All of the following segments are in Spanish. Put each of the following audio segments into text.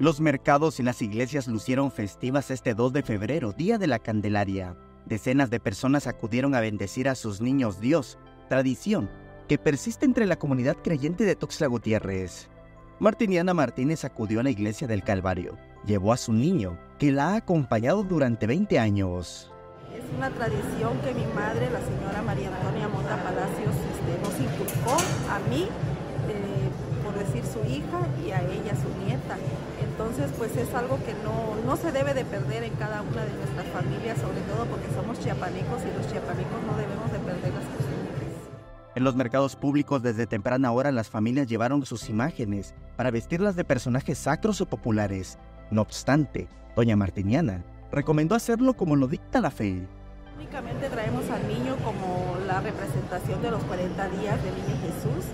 Los mercados y las iglesias lucieron festivas este 2 de febrero, Día de la Candelaria. Decenas de personas acudieron a bendecir a sus niños Dios, tradición que persiste entre la comunidad creyente de Tuxtla Gutiérrez. Martiniana Martínez acudió a la iglesia del Calvario. Llevó a su niño, que la ha acompañado durante 20 años. Es una tradición que mi madre, la señora María Antonia Mota Palacios, este, nos inculcó a mí, su hija, y a ella su nieta. Entonces, pues es algo que no, no se debe de perder en cada una de nuestras familias, sobre todo porque somos chiapanecos y los chiapanecos no debemos de perder las costumbres. En los mercados públicos desde temprana hora las familias llevaron sus imágenes para vestirlas de personajes sacros o populares. No obstante, doña Martiniana recomendó hacerlo como lo dicta la fe. Únicamente traemos al niño como la representación de los 40 días del niño Jesús,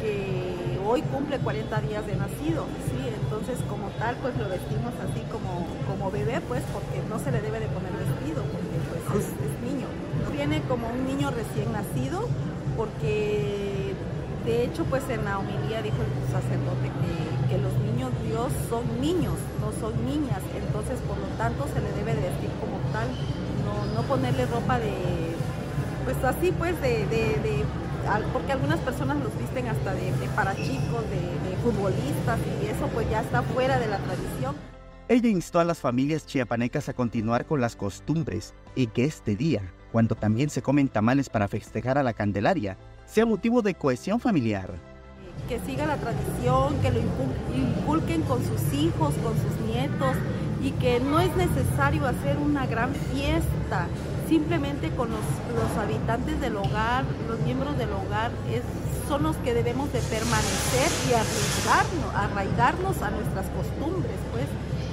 que hoy cumple 40 días de nacido, ¿sí? Entonces, como tal, pues lo vestimos así como, como bebé, pues, porque no se le debe de poner vestido, porque pues es, es niño. Viene como un niño recién nacido, porque de hecho, pues en la homilía dijo el sacerdote que, que, los niños Dios son niños, no son niñas, entonces por lo tanto se le debe de vestir como tal, no, no ponerle ropa de, pues así pues de, de, de porque algunas personas los visten hasta de, de para chicos, de, de futbolistas y eso pues ya está fuera de la tradición. Ella instó a las familias chiapanecas a continuar con las costumbres y que este día, cuando también se comen tamales para festejar a la Candelaria, sea motivo de cohesión familiar. Que siga la tradición, que lo inculquen con sus hijos, con sus nietos y que no es necesario hacer una gran fiesta, simplemente con los, los habitantes del hogar, los miembros del hogar, es, son los que debemos de permanecer y arraigarnos, arraigarnos a nuestras costumbres, pues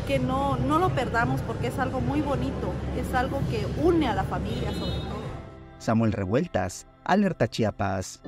que no, no lo perdamos porque es algo muy bonito, es algo que une a la familia sobre todo. Samuel Revueltas, Alerta Chiapas.